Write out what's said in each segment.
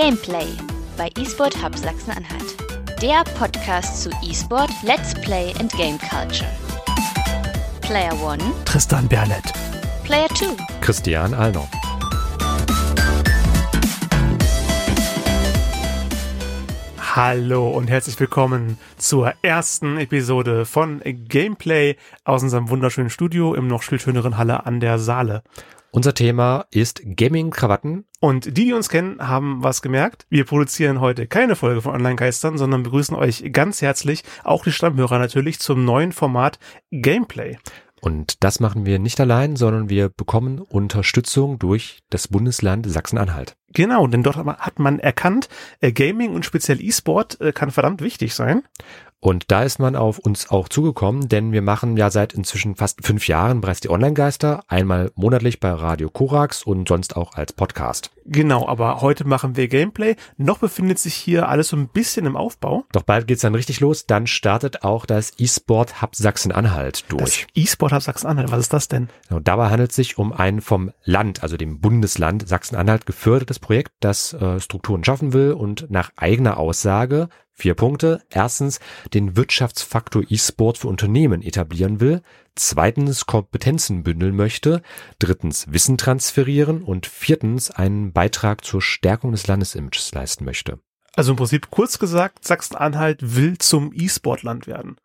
Gameplay bei eSport Hub Sachsen-Anhalt. Der Podcast zu eSport, Let's Play and Game Culture. Player 1, Tristan Berlet. Player 2, Christian Allner. Hallo und herzlich willkommen zur ersten Episode von Gameplay aus unserem wunderschönen Studio im noch viel schöneren Halle an der Saale. Unser Thema ist Gaming-Krawatten. Und die, die uns kennen, haben was gemerkt. Wir produzieren heute keine Folge von Online-Geistern, sondern begrüßen euch ganz herzlich, auch die Stammhörer natürlich, zum neuen Format Gameplay. Und das machen wir nicht allein, sondern wir bekommen Unterstützung durch das Bundesland Sachsen-Anhalt. Genau, denn dort hat man erkannt, äh, Gaming und speziell E-Sport äh, kann verdammt wichtig sein. Und da ist man auf uns auch zugekommen, denn wir machen ja seit inzwischen fast fünf Jahren bereits die Online-Geister, einmal monatlich bei Radio Korax und sonst auch als Podcast. Genau, aber heute machen wir Gameplay. Noch befindet sich hier alles so ein bisschen im Aufbau. Doch bald geht's dann richtig los, dann startet auch das E-Sport Hub Sachsen-Anhalt durch. E-Sport Hub Sachsen-Anhalt, was ist das denn? Und dabei handelt es sich um ein vom Land, also dem Bundesland Sachsen-Anhalt gefördertes Projekt, das äh, Strukturen schaffen will und nach eigener Aussage Vier Punkte. Erstens, den Wirtschaftsfaktor E-Sport für Unternehmen etablieren will. Zweitens, Kompetenzen bündeln möchte. Drittens, Wissen transferieren. Und viertens, einen Beitrag zur Stärkung des Landesimages leisten möchte. Also im Prinzip kurz gesagt, Sachsen-Anhalt will zum E-Sport-Land werden.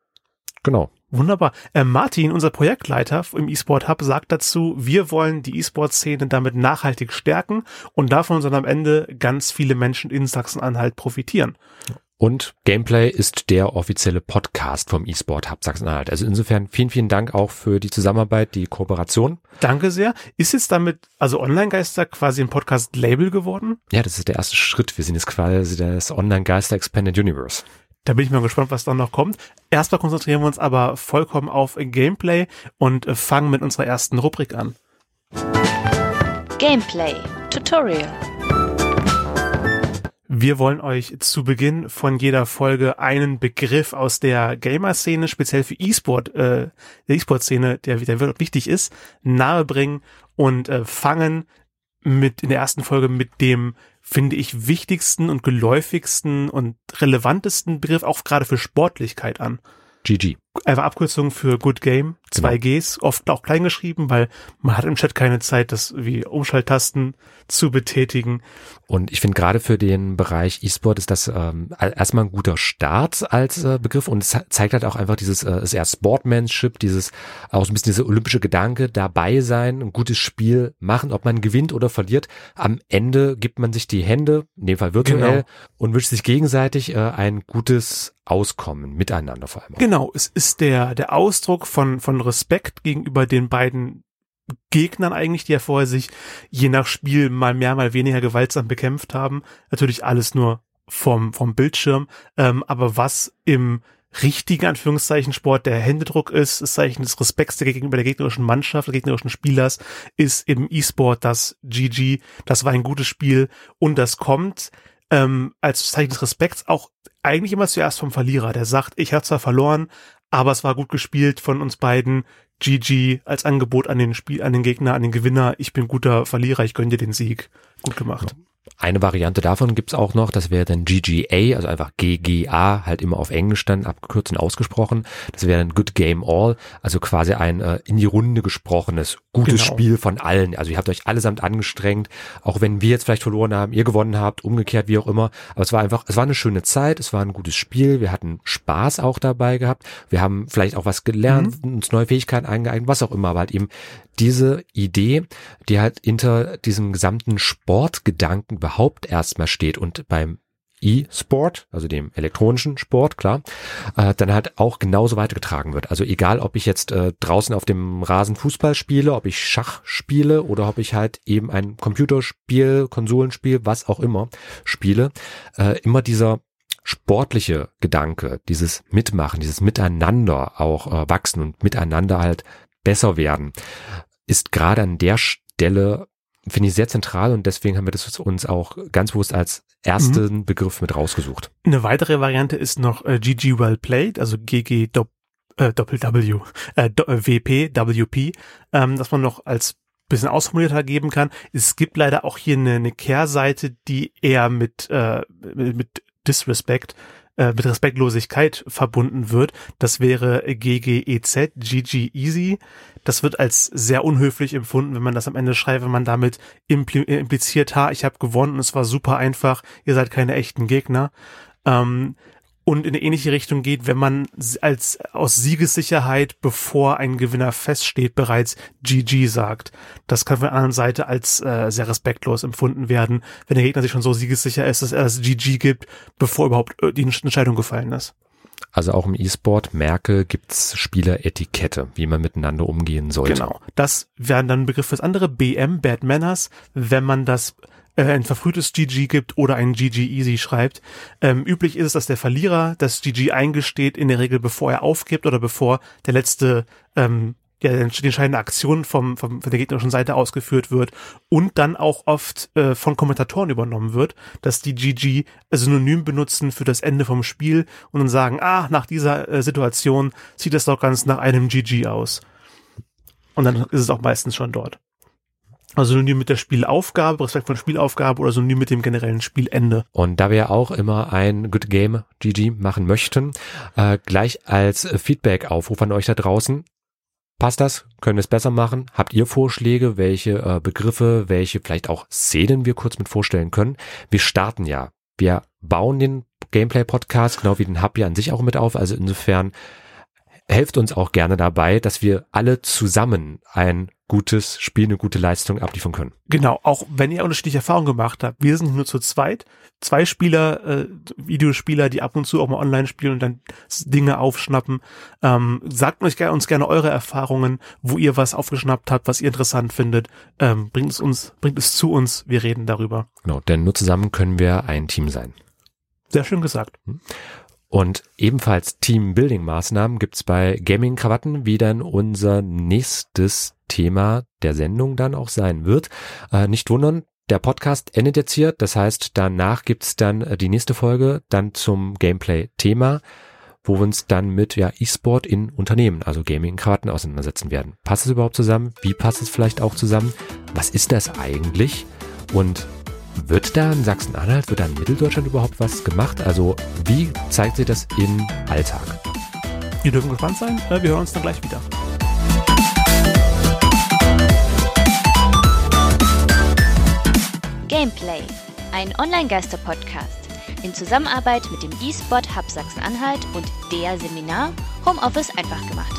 Genau. Wunderbar. Äh, Martin, unser Projektleiter im eSport Hub, sagt dazu, wir wollen die E-Sport-Szene damit nachhaltig stärken und davon sollen am Ende ganz viele Menschen in Sachsen-Anhalt profitieren. Und Gameplay ist der offizielle Podcast vom eSport Hub Sachsen-Anhalt. Also insofern vielen, vielen Dank auch für die Zusammenarbeit, die Kooperation. Danke sehr. Ist jetzt damit, also Online-Geister quasi ein Podcast-Label geworden? Ja, das ist der erste Schritt. Wir sind jetzt quasi das Online-Geister Expanded Universe. Da bin ich mal gespannt, was dann noch kommt. Erstmal konzentrieren wir uns aber vollkommen auf Gameplay und fangen mit unserer ersten Rubrik an. Gameplay Tutorial. Wir wollen euch zu Beginn von jeder Folge einen Begriff aus der Gamer-Szene, speziell für E-Sport, äh, der E-Sport-Szene, der wieder wichtig ist, nahebringen und äh, fangen mit in der ersten Folge mit dem, finde ich, wichtigsten und geläufigsten und relevantesten Begriff auch gerade für Sportlichkeit an. GG. Einfach Abkürzung für Good Game, zwei Genau. Gs, oft auch klein geschrieben, weil man hat im Chat keine Zeit, das wie Umschalttasten zu betätigen. Und ich finde gerade für den Bereich E-Sport ist das ähm, erstmal ein guter Start als äh, Begriff und es zeigt halt auch einfach dieses, äh, ist eher Sportmanship, dieses auch so ein bisschen dieser olympische Gedanke, dabei sein, ein gutes Spiel machen, ob man gewinnt oder verliert. Am Ende gibt man sich die Hände, in dem Fall virtuell, Genau. und wünscht sich gegenseitig äh, ein gutes Auskommen miteinander vor allem. auch. Genau, es ist der, der Ausdruck von, von Respekt gegenüber den beiden Gegnern eigentlich, die ja vorher sich je nach Spiel mal mehr, mal weniger gewaltsam bekämpft haben. Natürlich alles nur vom, vom Bildschirm. Ähm, aber was im richtigen Anführungszeichen Sport der Händedruck ist, das Zeichen des Respekts gegenüber der gegnerischen Mannschaft, des gegnerischen Spielers, ist im E-Sport das GG. Das war ein gutes Spiel und das kommt ähm, als Zeichen des Respekts auch eigentlich immer zuerst vom Verlierer, der sagt, ich habe zwar verloren, aber es war gut gespielt von uns beiden. GG als Angebot an den Spiel, an den Gegner, an den Gewinner. Ich bin guter Verlierer, ich gönn dir den Sieg. Gut gemacht. Eine Variante davon gibt's auch noch, das wäre dann GGA, also einfach GGA, halt immer auf Englisch dann abgekürzt und ausgesprochen. Das wäre dann Good Game All, also quasi ein äh, in die Runde gesprochenes, gutes Genau. Spiel von allen. Also ihr habt euch allesamt angestrengt, auch wenn wir jetzt vielleicht verloren haben, ihr gewonnen habt, umgekehrt, wie auch immer. Aber es war einfach, es war eine schöne Zeit, es war ein gutes Spiel, wir hatten Spaß auch dabei gehabt, wir haben vielleicht auch was gelernt, uns neue Fähigkeiten eingeeignet, was auch immer, aber halt eben diese Idee, die halt hinter diesem gesamten Sportgedanken überhaupt erstmal steht und beim E-Sport, also dem elektronischen Sport, klar, äh, dann halt auch genauso weitergetragen wird. Also egal, ob ich jetzt äh, draußen auf dem Rasen Fußball spiele, ob ich Schach spiele oder ob ich halt eben ein Computerspiel, Konsolenspiel, was auch immer spiele, äh, immer dieser sportliche Gedanke, dieses Mitmachen, dieses Miteinander auch äh, wachsen und miteinander halt besser werden, ist gerade an der Stelle, finde ich, sehr zentral und deswegen haben wir das uns auch ganz bewusst als ersten Begriff mit rausgesucht. Eine weitere Variante ist noch äh, GG Well Played, also GG Dopp, äh, Doppel W, äh, Do- äh, WP, WP, ähm, dass man noch als bisschen ausformulierter geben kann. Es gibt leider auch hier eine, eine Kehrseite, die eher mit, äh, mit, mit Disrespect äh, mit Respektlosigkeit verbunden wird. Das wäre GGEZ, GG Easy. Das wird als sehr unhöflich empfunden, wenn man das am Ende schreibt, wenn man damit impli impliziert, ha, ich habe gewonnen, es war super einfach, ihr seid keine echten Gegner. Ähm, und in eine ähnliche Richtung geht, wenn man als aus Siegessicherheit, bevor ein Gewinner feststeht, bereits GG sagt. Das kann von der anderen Seite als äh, sehr respektlos empfunden werden, wenn der Gegner sich schon so siegessicher ist, dass er das GG gibt, bevor überhaupt äh, die Entscheidung gefallen ist. Also auch im E-Sport, merke, gibt's Spieleretikette, wie man miteinander umgehen sollte. Genau. Das wären dann Begriff fürs andere, BM, Bad Manners, wenn man das äh, ein verfrühtes GG gibt oder ein GG Easy schreibt. Ähm, üblich ist es, dass der Verlierer das GG eingesteht, in der Regel bevor er aufgibt oder bevor der letzte ähm, ja, die entscheidende Aktion vom, vom, von der gegnerischen Seite ausgeführt wird und dann auch oft äh, von Kommentatoren übernommen wird, dass die GG synonym benutzen für das Ende vom Spiel und dann sagen, ah, nach dieser äh, Situation sieht es doch ganz nach einem GG aus. Und dann ist es auch meistens schon dort. Also synonym mit der Spielaufgabe, Respekt von Spielaufgabe oder synonym mit dem generellen Spielende. Und da wir ja auch immer ein Good Game GG machen möchten, äh, gleich als Feedback-Aufruf an euch da draußen. Passt das? Können wir es besser machen? Habt ihr Vorschläge, welche äh, Begriffe, welche vielleicht auch Szenen wir kurz mit vorstellen können? Wir starten ja. Wir bauen den Gameplay-Podcast, genau wie den Hub ja an sich auch mit auf. Also insofern helft uns auch gerne dabei, dass wir alle zusammen ein gutes Spiel, eine gute Leistung abliefern können. Genau, auch wenn ihr unterschiedliche Erfahrungen gemacht habt. Wir sind nur zu zweit. Zwei Spieler, äh, Videospieler, die ab und zu auch mal online spielen und dann Dinge aufschnappen. Ähm, sagt uns, uns gerne eure Erfahrungen, wo ihr was aufgeschnappt habt, was ihr interessant findet. Ähm, bringt es uns, bringt es zu uns. Wir reden darüber. Genau, denn nur zusammen können wir ein Team sein. Sehr schön gesagt. Hm. Und ebenfalls Team-Building-Maßnahmen gibt's bei Gaming-Krawatten, wie dann unser nächstes Thema der Sendung dann auch sein wird. Äh, nicht wundern, der Podcast endet jetzt hier. Das heißt, danach gibt's dann äh, die nächste Folge dann zum Gameplay-Thema, wo wir uns dann mit ja, E-Sport in Unternehmen, also Gaming-Krawatten auseinandersetzen werden. Passt es überhaupt zusammen? Wie passt es vielleicht auch zusammen? Was ist das eigentlich? Und wird da in Sachsen-Anhalt, wird da in Mitteldeutschland überhaupt was gemacht? Also wie zeigt sich das im Alltag? Wir dürfen gespannt sein. Äh, wir hören uns dann gleich wieder. Gameplay, ein Online-Geister-Podcast in Zusammenarbeit mit dem eSport Hub Sachsen-Anhalt und der Seminar Homeoffice einfach gemacht.